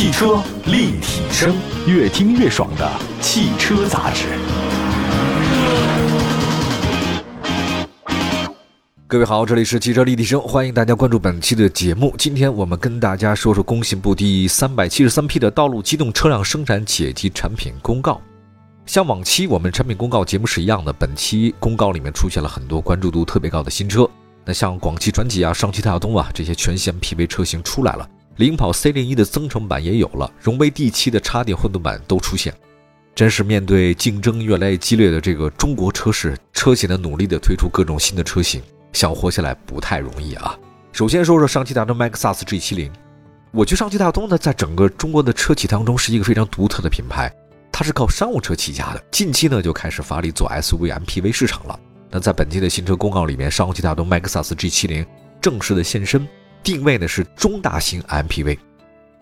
汽车立体声，越听越爽的汽车杂志。各位好，这里是汽车立体声，欢迎大家关注本期的节目。今天我们跟大家说说工信部第三百七十三批的道路机动车辆生产企业及产品公告。像往期我们产品公告节目是一样的，本期公告里面出现了很多关注度特别高的新车。那像广汽传祺啊、上汽大通啊这些全系 MPV 车型出来了，领跑 C 零一的增程版也有了，荣威 D 七的插电混动版都出现。真是面对竞争越来越激烈的这个中国车市，车企呢努力的推出各种新的车型，想活下来不太容易啊。首先说说上汽大众 MAXUS G 七零，我觉得上汽大东呢在整个中国的车企当中是一个非常独特的品牌。它是靠商务车起家的，近期呢就开始发力做 SUV、MPV 市场了。那在本期的新车公告里面，上汽大众 MAXUS G70 正式的现身，定位呢是中大型 MPV。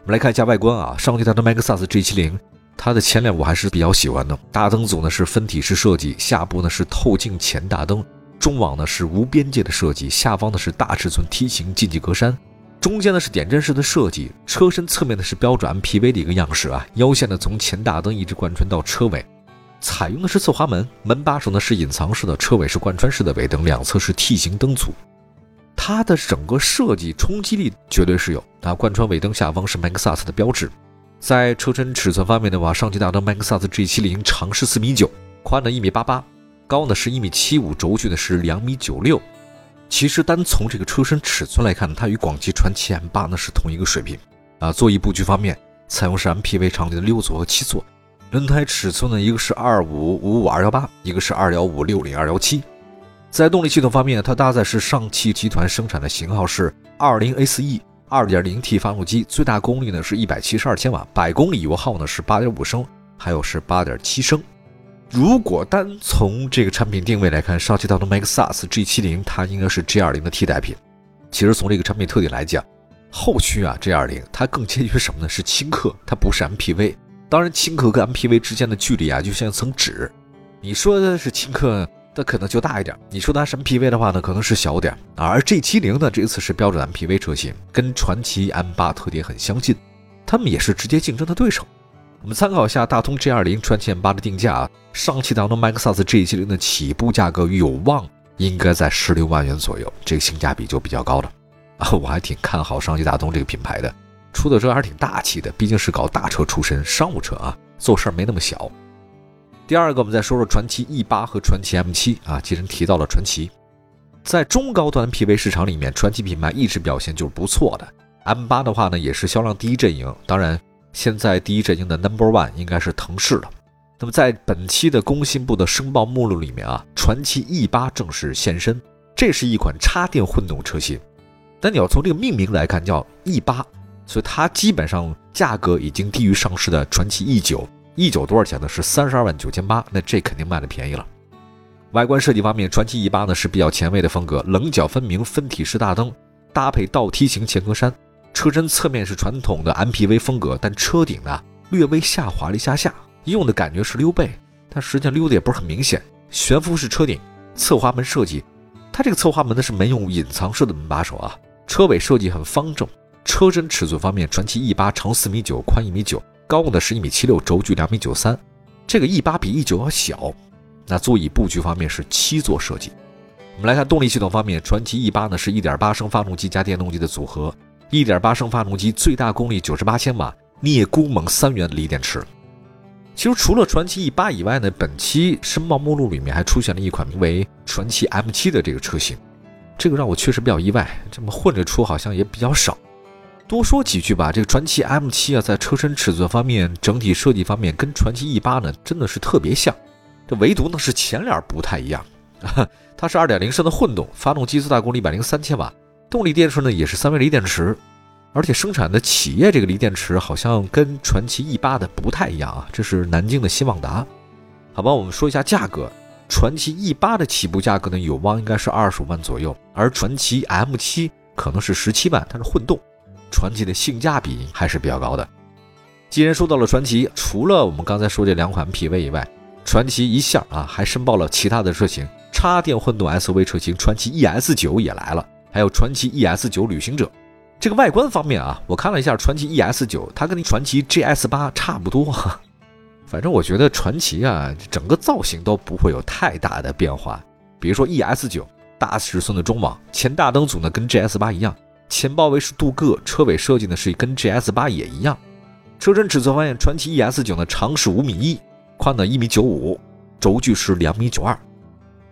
我们来看一下外观啊，上汽大众 MAXUS G70，它的前脸我还是比较喜欢的，大灯组呢是分体式设计，下部呢是透镜前大灯，中网呢是无边界的设计，下方呢是大尺寸梯形进气格栅。中间呢是点阵式的设计，车身侧面呢是标准 MPV 的一个样式啊，腰线呢从前大灯一直贯穿到车尾，采用的是侧滑门，门把手呢是隐藏式的，车尾是贯穿式的尾灯，两侧是 T 型灯组，它的整个设计冲击力绝对是有啊，贯穿尾灯下方是 MAXUS 的标志，在车身尺寸方面的话，上汽大众 MAXUS G70 长是四米九，宽呢一米八八，高呢是一米七五，轴距呢是两米九六。其实单从这个车身尺寸来看，它与广汽传祺 M8 呢是同一个水平啊。座椅布局方面，采用是 MPV 常见的六座和七座。轮胎尺寸呢，一个是二五五五二幺八，一个是二幺五六零二幺七。在动力系统方面，它搭载是上汽集团生产的型号是二零 ACE 二点零 T 发动机，最大功率呢是一百七十二千瓦，百公里油耗呢是八点五升，还有是八点七升。如果单从这个产品定位来看，上汽大众 MAXUS G70 它应该是 G20 的替代品。其实从这个产品特点来讲，后驱啊 G20 它更接近于什么呢？是轻客，它不是 MPV。当然，轻客跟 MPV 之间的距离啊，就像一层纸。你说的是轻客，那可能就大一点；你说它什么 P V 的话呢，可能是小点。而 G70 呢，这次是标准 MPV 车型，跟传祺 M8 特点很相近，它们也是直接竞争的对手。我们参考一下大通 G20、传祺 M8 的定价啊，上汽大通 MAXUS G70 的起步价格有望应该在十六万元左右，这个性价比就比较高了啊！我还挺看好上汽大通这个品牌的，出的车还是挺大气的，毕竟是搞大车出身，商务车啊，做事儿没那么小。第二个，我们再说说传祺 E8 和传祺 M7 啊，既然提到了传祺，在中高端 P V 市场里面，传祺品牌一直表现就是不错的。M8 的话呢，也是销量第一阵营，当然。现在第一阵营的 Number One 应该是腾势了。那么在本期的工信部的申报目录里面啊，传祺 E8 正式现身。这是一款插电混动车型，但你要从这个命名来看，叫 E8，所以它基本上价格已经低于上市的传祺 E9。E9 多少钱呢？是三十二万九千八。那这肯定卖的便宜了。外观设计方面，传祺 E8 呢是比较前卫的风格，棱角分明分体式大灯，搭配倒梯形前格栅。车身侧面是传统的 MPV 风格，但车顶呢略微下滑了一下下，用的感觉是溜背，但实际上溜的也不是很明显。悬浮式车顶，侧滑门设计，它这个侧滑门呢是没用隐藏式的门把手啊。车尾设计很方正。车身尺寸方面，传祺 E8 长四米九，宽一米九，高呢是一米七六，轴距两米九三。这个 E8 比 E9 要小。那座椅布局方面是七座设计。我们来看动力系统方面，传祺 E8 呢是一点八升发动机加电动机的组合。一点八升发动机，最大功率九十八千瓦，镍钴锰三元锂电池。其实除了传祺 E 八以外呢，本期申报目录里面还出现了一款名为传祺 M 七的这个车型，这个让我确实比较意外，这么混着出好像也比较少。多说几句吧，这个传祺 M 七啊，在车身尺寸方面、整体设计方面跟传祺 E 八呢真的是特别像，这唯独呢是前脸不太一样。它是二点零升的混动，发动机最大功率一百零三千瓦。动力电池呢也是三维锂电池，而且生产的企业这个锂电池好像跟传祺 E 八的不太一样啊。这是南京的新旺达，好吧，我们说一下价格。传祺 E 八的起步价格呢有望应该是二十五万左右，而传祺 M 七可能是十七万，它是混动。传祺的性价比还是比较高的。既然说到了传祺，除了我们刚才说这两款 PV 以外，传祺一下啊还申报了其他的车型，插电混动 SUV 车型传祺 ES 九也来了。还有传奇 ES 九旅行者，这个外观方面啊，我看了一下传祺 ES 九，它跟传祺 GS 八差不多。反正我觉得传祺啊，整个造型都不会有太大的变化。比如说 ES 九大尺寸的中网，前大灯组呢跟 GS 八一样，前包围是镀铬，车尾设计呢是跟 GS 八也一样。车身尺寸方面，传祺 ES 九呢长是五米一，宽呢一米九五，轴距是两米九二。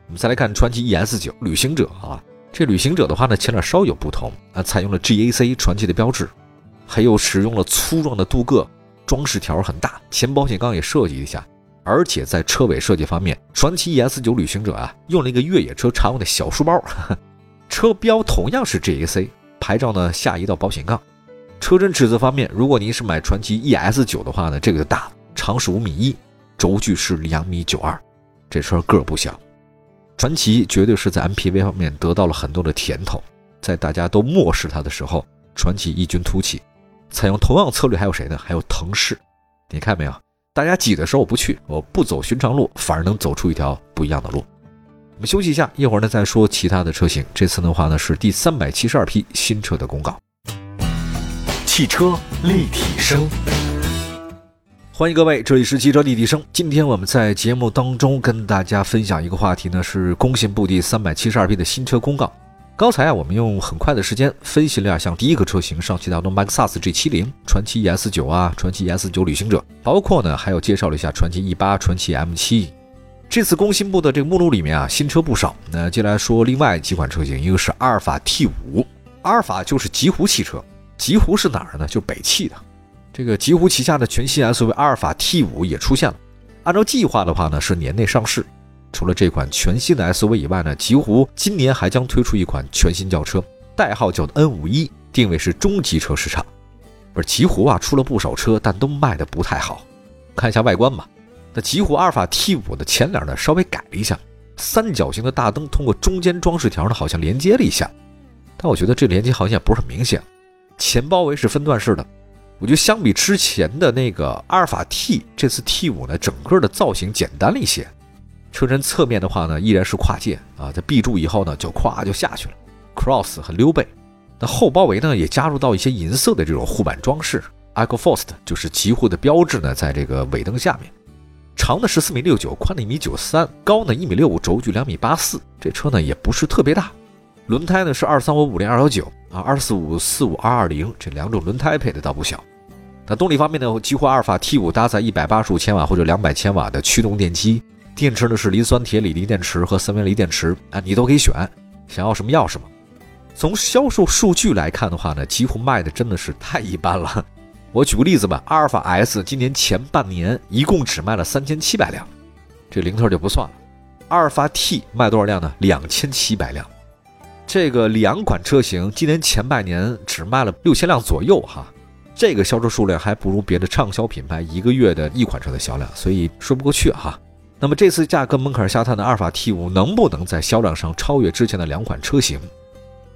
我们再来看传祺 ES 九旅行者啊。这旅行者的话呢，前脸稍有不同啊，采用了 GAC 传奇的标志，还有使用了粗壮的镀铬，装饰条很大，前保险杠也设计一下，而且在车尾设计方面，传奇 ES 九旅行者啊，用了一个越野车常用的小书包，车标同样是 GAC，牌照呢下移到保险杠，车身尺寸方面，如果您是买传奇 ES 九的话呢，这个就大了，长是五米一，轴距是两米九二，这车个儿不小。传奇绝对是在 MPV 方面得到了很多的甜头，在大家都漠视它的时候，传奇异军突起，采用同样策略还有谁呢？还有腾势，你看没有？大家挤的时候我不去，我不走寻常路，反而能走出一条不一样的路。我们休息一下，一会儿呢再说其他的车型。这次的话呢是第三百七十二批新车的公告。汽车立体声。欢迎各位，这里是汽车立体声。今天我们在节目当中跟大家分享一个话题呢，是工信部第三百七十二批的新车公告。刚才啊，我们用很快的时间分析了下，像第一个车型上汽大众 MAXUS G70、传奇 ES 九啊、传奇 ES 九旅行者，包括呢还有介绍了一下传奇 E 八、传奇 M7。这次工信部的这个目录里面啊，新车不少。那接下来说另外几款车型，一个是阿尔法 T 五，阿尔法就是极狐汽车，极狐是哪儿呢？就北汽的。这个极狐旗下的全新 SUV 阿尔法 T 五也出现了，按照计划的话呢，是年内上市。除了这款全新的 SUV 以外呢，极狐今年还将推出一款全新轿车，代号叫 N 五一，定位是中级车市场。而极狐啊，出了不少车，但都卖的不太好。看一下外观吧，那极狐阿尔法 T 五的前脸呢，稍微改了一下，三角形的大灯通过中间装饰条呢，好像连接了一下，但我觉得这连接好像也不是很明显。前包围是分段式的。我觉得相比之前的那个阿尔法 T，这次 T 五呢，整个的造型简单了一些。车身侧面的话呢，依然是跨界啊，在 B 柱以后呢，就咵就下去了，Cross 和溜背。那后包围呢，也加入到一些银色的这种护板装饰，EcoForce 就是极护的标志呢，在这个尾灯下面。长的十四米六九，宽的一米九三，高呢一米六五，轴距两米八四。这车呢也不是特别大。轮胎呢是二三五五零二幺九啊，二四五四五二二零这两种轮胎配的倒不小。那动力方面呢，几乎阿尔法 T 五搭载一百八十五千瓦或者两百千瓦的驱动电机，电池呢是磷酸铁锂锂电池和三元锂电池啊，你都可以选，想要什么要什么。从销售数据来看的话呢，几乎卖的真的是太一般了。我举个例子吧，阿尔法 S 今年前半年一共只卖了三千七百辆，这零头就不算了。阿尔法 T 卖多少辆呢？两千七百辆。这个两款车型今年前半年只卖了六千辆左右哈，这个销售数量还不如别的畅销品牌一个月的一款车的销量，所以说不过去哈。那么这次价格门槛下探的阿尔法 T 五能不能在销量上超越之前的两款车型？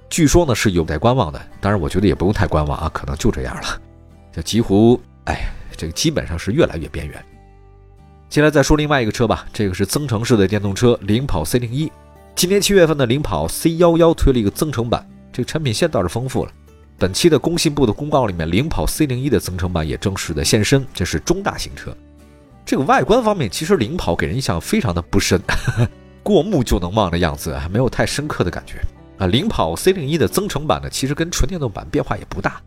据说呢是有待观望的，当然我觉得也不用太观望啊，可能就这样了。这极狐，哎，这个基本上是越来越边缘。接下来再说另外一个车吧，这个是增程式的电动车领跑 C 零一。今年七月份的领跑 C 幺幺推了一个增程版，这个产品线倒是丰富了。本期的工信部的公告里面，领跑 C 零一的增程版也正式的现身，这是中大型车。这个外观方面，其实领跑给人印象非常的不深，过目就能忘的样子，还没有太深刻的感觉啊。领跑 C 零一的增程版呢，其实跟纯电动版变化也不大，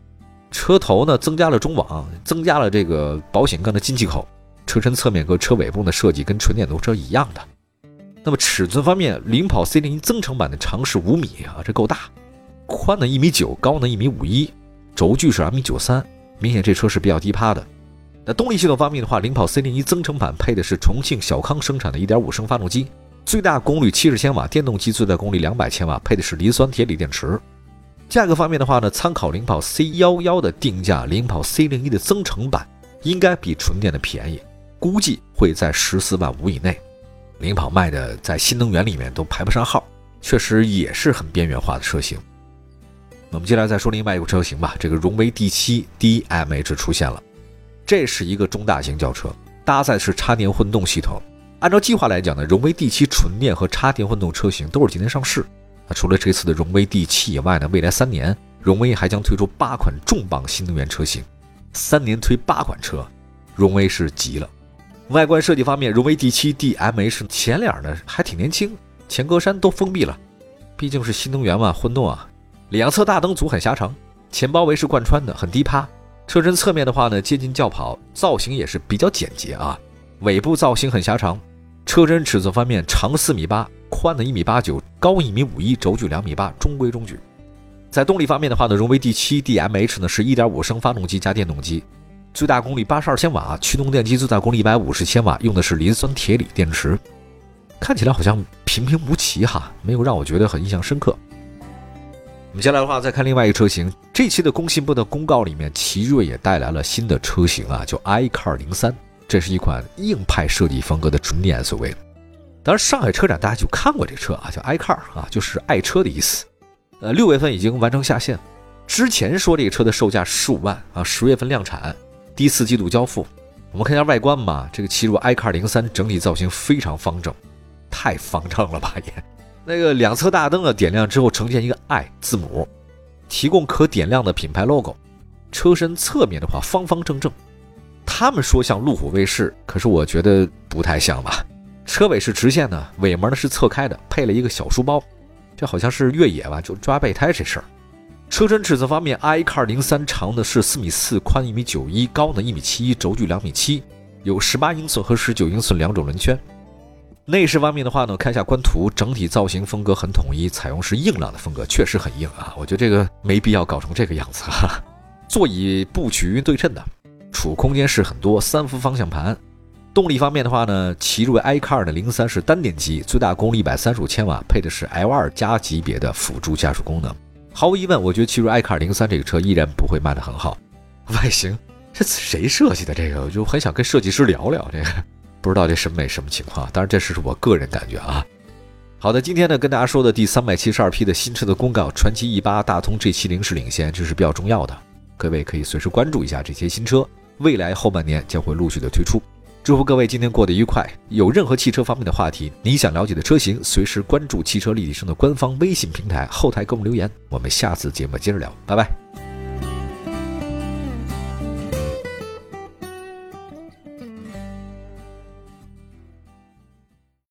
车头呢增加了中网，增加了这个保险杠的进气口，车身侧面和车尾部的设计跟纯电动车一样的。那么尺寸方面，领跑 C 零一增程版的长是五米啊，这够大，宽呢一米九，高呢一米五一，轴距是两米九三，明显这车是比较低趴的。那动力系统方面的话，领跑 C 零一增程版配的是重庆小康生产的1.5升发动机，最大功率七十千瓦，电动机最大功率两百千瓦，配的是磷酸铁锂电池。价格方面的话呢，参考领跑 C 幺幺的定价，领跑 C 零一的增程版应该比纯电的便宜，估计会在十四万五以内。领跑卖的在新能源里面都排不上号，确实也是很边缘化的车型。我们接下来再说另外一个车型吧，这个荣威 D7 DMH 出现了，这是一个中大型轿车，搭载是插电混动系统。按照计划来讲呢，荣威 D7 纯电和插电混动车型都是今天上市。那除了这次的荣威 D7 以外呢，未来三年荣威还将推出八款重磅新能源车型，三年推八款车，荣威是急了。外观设计方面，荣威 D7 DMH 前脸呢还挺年轻，前格栅都封闭了，毕竟是新能源嘛，混动啊。两侧大灯组很狭长，前包围是贯穿的，很低趴。车身侧面的话呢，接近轿跑，造型也是比较简洁啊。尾部造型很狭长，车身尺寸方面长四米八，宽的一米八九，高一米五一，轴距两米八，中规中矩。在动力方面的话呢，荣威 D7 DMH 呢是一点五升发动机加电动机，最大功率八十二千瓦，驱动电机最大功率一百五十千瓦，用的是磷酸铁锂电池。看起来好像平平无奇哈，没有让我觉得很印象深刻。我们接下来的话再看另外一个车型，这期的工信部的公告里面，奇瑞也带来了新的车型啊，叫 iCar 零三，这是一款硬派设计风格的纯电 SUV。当然，上海车展大家就看过这车啊，叫 iCar 啊，就是爱车的意思。呃，六月份已经完成下线，之前说这个车的售价十五万啊，十月份量产，第四季度交付。我们看一下外观吧，这个奇瑞 iCar 零三整体造型非常方正，太方正了吧 也。那个两侧大灯啊，点亮之后呈现一个 i 字母，提供可点亮的品牌 logo。车身侧面的话方方正正，他们说像路虎卫士，可是我觉得不太像吧。车尾是直线的，尾门呢是侧开的，配了一个小书包，这好像是越野吧，就抓备胎这事儿。车身尺寸方面，iCar 零三长的是四米四，宽一米九一，高呢一米七一，轴距两米七，有十八英寸和十九英寸两种轮圈。内饰方面的话呢，看一下官图，整体造型风格很统一，采用是硬朗的风格，确实很硬啊。我觉得这个没必要搞成这个样子哈。座椅布局对称的，储物空间是很多，三幅方向盘。动力方面的话呢，奇瑞 iCar 的零三是单电机，最大功率一百三十五千瓦，配的是 L 二加级别的辅助驾驶功能。毫无疑问，我觉得奇瑞 iCar 零三这个车依然不会卖得很好。外形，这谁设计的这个？我就很想跟设计师聊聊这个。不知道这审美什么情况，当然这是我个人感觉啊。好的，今天呢跟大家说的第三百七十二批的新车的公告，传祺 E 八、大通 G 七零是领先，这是比较重要的。各位可以随时关注一下这些新车，未来后半年将会陆续的推出。祝福各位今天过得愉快。有任何汽车方面的话题，你想了解的车型，随时关注汽车立体声的官方微信平台后台给我们留言。我们下次节目接着聊，拜拜。